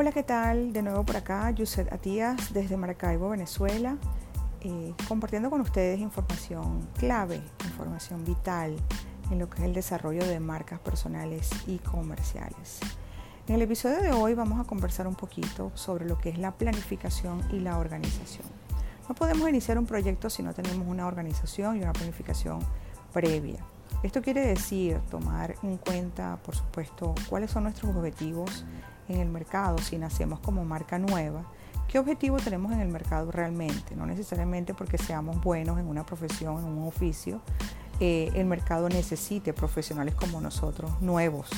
Hola, ¿qué tal? De nuevo por acá, Yuset Atías desde Maracaibo, Venezuela, eh, compartiendo con ustedes información clave, información vital en lo que es el desarrollo de marcas personales y comerciales. En el episodio de hoy vamos a conversar un poquito sobre lo que es la planificación y la organización. No podemos iniciar un proyecto si no tenemos una organización y una planificación previa. Esto quiere decir tomar en cuenta, por supuesto, cuáles son nuestros objetivos en el mercado si nacemos como marca nueva. ¿Qué objetivo tenemos en el mercado realmente? No necesariamente porque seamos buenos en una profesión, en un oficio, eh, el mercado necesite profesionales como nosotros, nuevos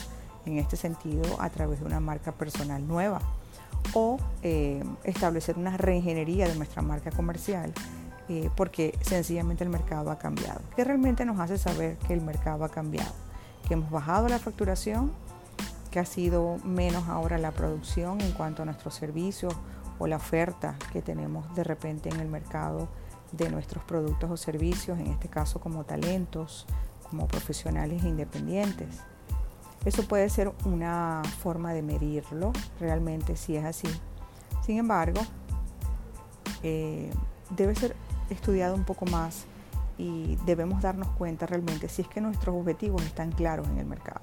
en este sentido, a través de una marca personal nueva. O eh, establecer una reingeniería de nuestra marca comercial eh, porque sencillamente el mercado ha cambiado. ¿Qué realmente nos hace saber que el mercado ha cambiado? Que hemos bajado la facturación, que ha sido menos ahora la producción en cuanto a nuestros servicios o la oferta que tenemos de repente en el mercado de nuestros productos o servicios, en este caso como talentos, como profesionales independientes. Eso puede ser una forma de medirlo, realmente si es así. Sin embargo, eh, debe ser estudiado un poco más y debemos darnos cuenta realmente si es que nuestros objetivos están claros en el mercado.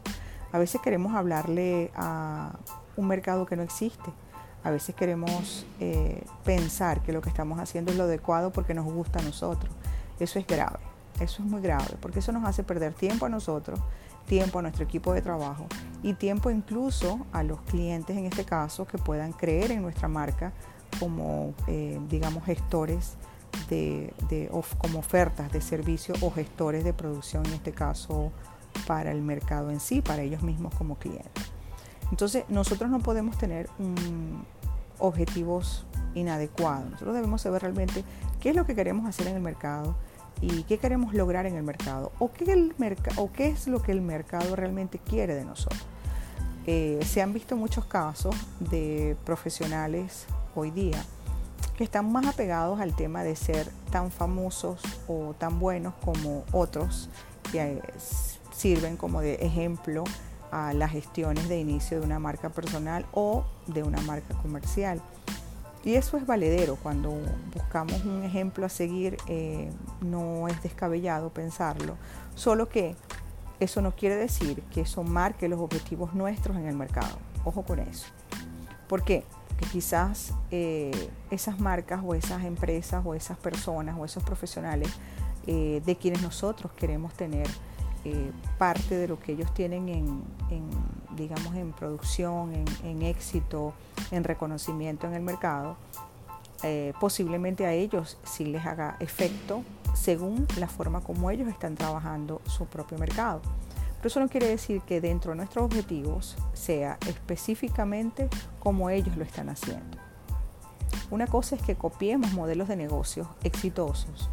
A veces queremos hablarle a un mercado que no existe. A veces queremos eh, pensar que lo que estamos haciendo es lo adecuado porque nos gusta a nosotros. Eso es grave, eso es muy grave, porque eso nos hace perder tiempo a nosotros, tiempo a nuestro equipo de trabajo y tiempo incluso a los clientes en este caso que puedan creer en nuestra marca como, eh, digamos, gestores de, como ofertas de servicio o gestores de producción en este caso para el mercado en sí, para ellos mismos como clientes. Entonces, nosotros no podemos tener objetivos inadecuados. Nosotros debemos saber realmente qué es lo que queremos hacer en el mercado y qué queremos lograr en el mercado o qué, el o qué es lo que el mercado realmente quiere de nosotros. Eh, se han visto muchos casos de profesionales hoy día que están más apegados al tema de ser tan famosos o tan buenos como otros que sirven como de ejemplo a las gestiones de inicio de una marca personal o de una marca comercial. Y eso es valedero, cuando buscamos un ejemplo a seguir eh, no es descabellado pensarlo, solo que eso no quiere decir que eso marque los objetivos nuestros en el mercado. Ojo con eso. ¿Por qué? Porque quizás eh, esas marcas o esas empresas o esas personas o esos profesionales eh, de quienes nosotros queremos tener eh, parte de lo que ellos tienen en, digamos, en producción, en, éxito, en reconocimiento en el mercado, eh, posiblemente a ellos sí les haga efecto según la forma como ellos están trabajando su propio mercado. Pero eso no quiere decir que dentro de nuestros objetivos sea específicamente como ellos lo están haciendo. Una cosa es que copiemos modelos de negocios exitosos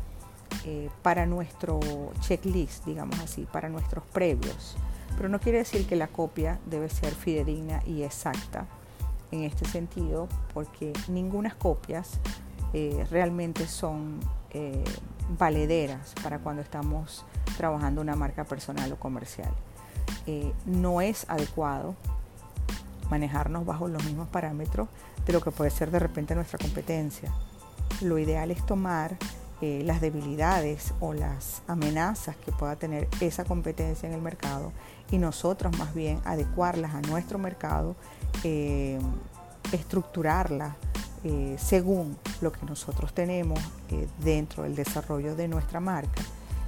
eh, para nuestro checklist, digamos así, para nuestros previos. Pero no quiere decir que la copia debe ser fidedigna y exacta en este sentido, porque ninguna copias eh, realmente son eh, valederas para cuando estamos trabajando una marca personal o comercial. no es adecuado manejarnos bajo los mismos parámetros de lo que puede ser de repente nuestra competencia. Lo ideal es tomar eh, las debilidades o las amenazas que pueda tener esa competencia en el mercado y nosotros más bien adecuarlas a nuestro mercado, eh, estructurarlas eh, según lo que nosotros tenemos dentro del desarrollo de nuestra marca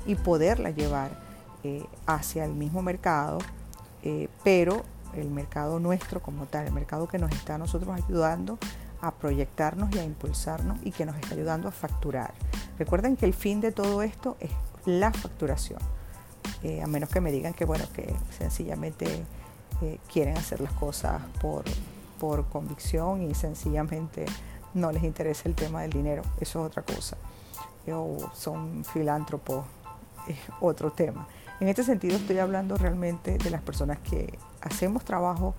y poderla llevar hacia el mismo mercado, pero el mercado nuestro como tal, el mercado que nos está a nosotros ayudando a proyectarnos y a impulsarnos y que nos está ayudando a facturar. Recuerden que el fin de todo esto es la facturación, eh, a menos que me digan que, bueno, que sencillamente eh, quieren hacer las cosas por, por convicción y sencillamente no les interesa el tema del dinero, eso es otra cosa. O son filántropos, es otro tema. En este sentido estoy hablando realmente de las personas que hacemos trabajo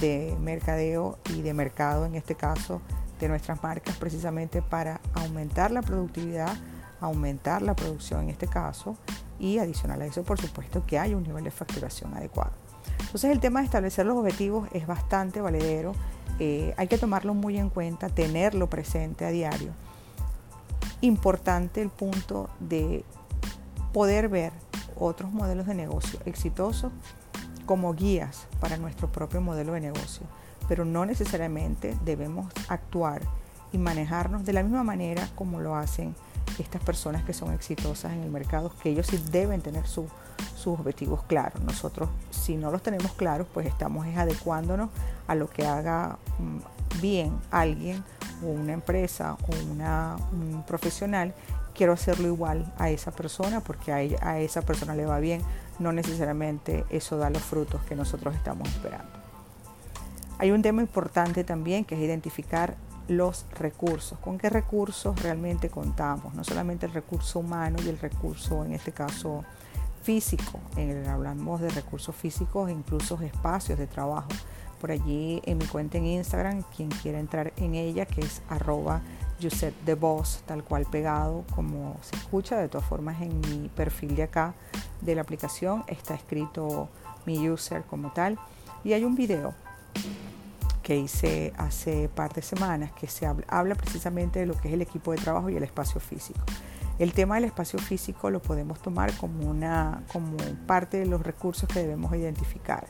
de mercadeo y de mercado, en este caso, de nuestras marcas, precisamente para aumentar la productividad, aumentar la producción en este caso, y adicional a eso, por supuesto, que haya un nivel de facturación adecuado. Entonces el tema de establecer los objetivos es bastante valedero. Eh, hay que tomarlo muy en cuenta, tenerlo presente a diario. Importante el punto de poder ver otros modelos de negocio exitosos como guías para nuestro propio modelo de negocio, pero no necesariamente debemos actuar y manejarnos de la misma manera como lo hacen estas personas que son exitosas en el mercado, que ellos sí deben tener sus objetivos claros. Nosotros, si no los tenemos claros, pues estamos adecuándonos a lo que haga mm, bien alguien o una empresa o una, un profesional. Quiero hacerlo igual a esa persona porque a esa persona le va bien. No necesariamente eso da los frutos que nosotros estamos esperando. Hay un tema importante también que es identificar los recursos, con qué recursos realmente contamos, no solamente el recurso humano y el recurso, en este caso, físico, hablamos de recursos físicos e incluso espacios de trabajo. Por allí en mi cuenta en Instagram, quien quiera entrar en ella, que es arroba de Voz, tal cual pegado como se escucha. De todas formas, en mi perfil de acá de la aplicación está escrito mi user como tal. Y hay un video que hice hace par de semanas, que se habla, precisamente de lo que es el equipo de trabajo y el espacio físico. El tema del espacio físico lo podemos tomar como, una, como parte de los recursos que debemos identificar.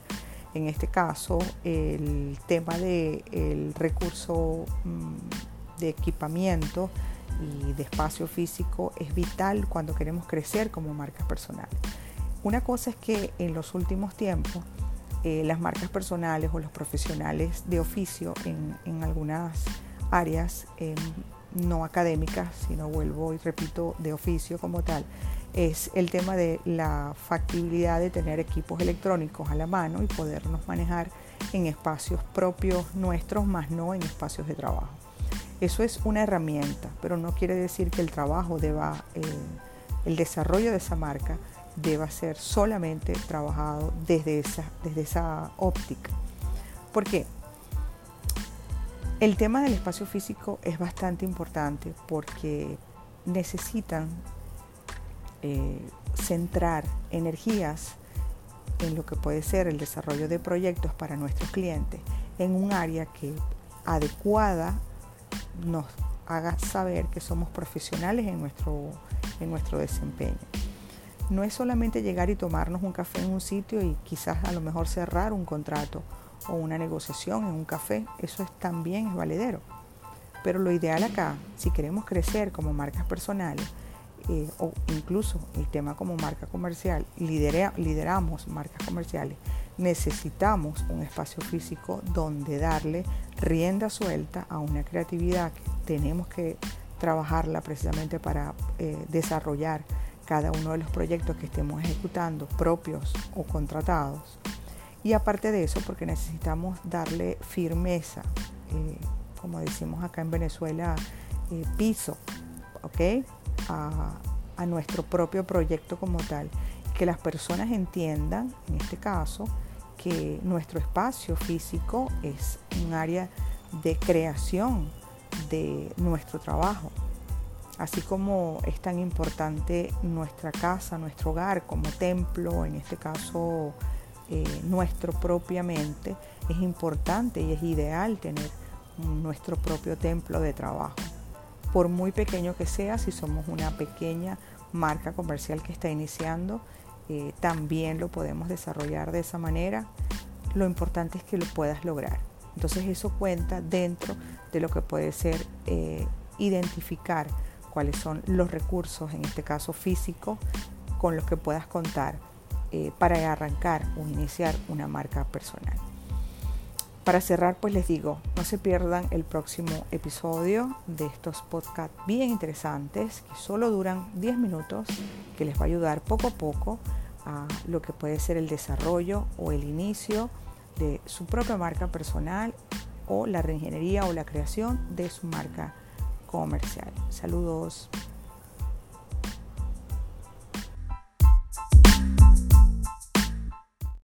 En este caso, el tema del recurso mm, de equipamiento y de espacio físico es vital cuando queremos crecer como marcas personales. Una cosa es que en los últimos tiempos eh, las marcas personales o los profesionales de oficio en, algunas áreas em, no académicas, sino vuelvo y repito, de oficio como tal, es el tema de la factibilidad de tener equipos electrónicos a la mano y podernos manejar en espacios propios nuestros, más no en espacios de trabajo. Eso es una herramienta, pero no quiere decir que el trabajo deba, eh, el desarrollo de esa marca deba ser solamente trabajado desde esa, desde esa óptica. ¿Por qué? El tema del espacio físico es bastante importante porque necesitan eh, centrar energías en lo que puede ser el desarrollo de proyectos para nuestros clientes en un área que adecuada nos haga saber que somos profesionales en nuestro, en nuestro desempeño no es solamente llegar y tomarnos un café en un sitio y quizás a lo mejor cerrar un contrato o una negociación en un café, eso es, también es valedero. Pero lo ideal acá, si queremos crecer como marcas personales, eh, o incluso el tema como marca comercial, lideramos marcas comerciales, necesitamos un espacio físico donde darle rienda suelta a una creatividad que tenemos que trabajarla precisamente para eh, desarrollar cada uno de los proyectos que estemos ejecutando, propios o contratados. Y aparte de eso, porque necesitamos darle firmeza, eh, como decimos acá en Venezuela, eh, piso, ¿ok? A, a nuestro propio proyecto como tal. Que las personas entiendan, en este caso, que nuestro espacio físico es un área de creación de nuestro trabajo, así como es tan importante nuestra casa, nuestro hogar como templo, en este caso eh, nuestro propiamente, es importante y es ideal tener nuestro propio templo de trabajo. Por muy pequeño que sea, si somos una pequeña marca comercial que está iniciando, eh, también lo podemos desarrollar de esa manera. Lo importante es que lo puedas lograr. Entonces eso cuenta dentro de lo que puede ser eh, identificar cuáles son los recursos, en este caso físicos, con los que puedas contar eh, para arrancar o iniciar una marca personal. Para cerrar, pues les digo, no se pierdan el próximo episodio de estos podcasts bien interesantes que solo duran 10 minutos, que les va a ayudar poco a poco a lo que puede ser el desarrollo o el inicio de su propia marca personal o la reingeniería o la creación de su marca comercial. Saludos.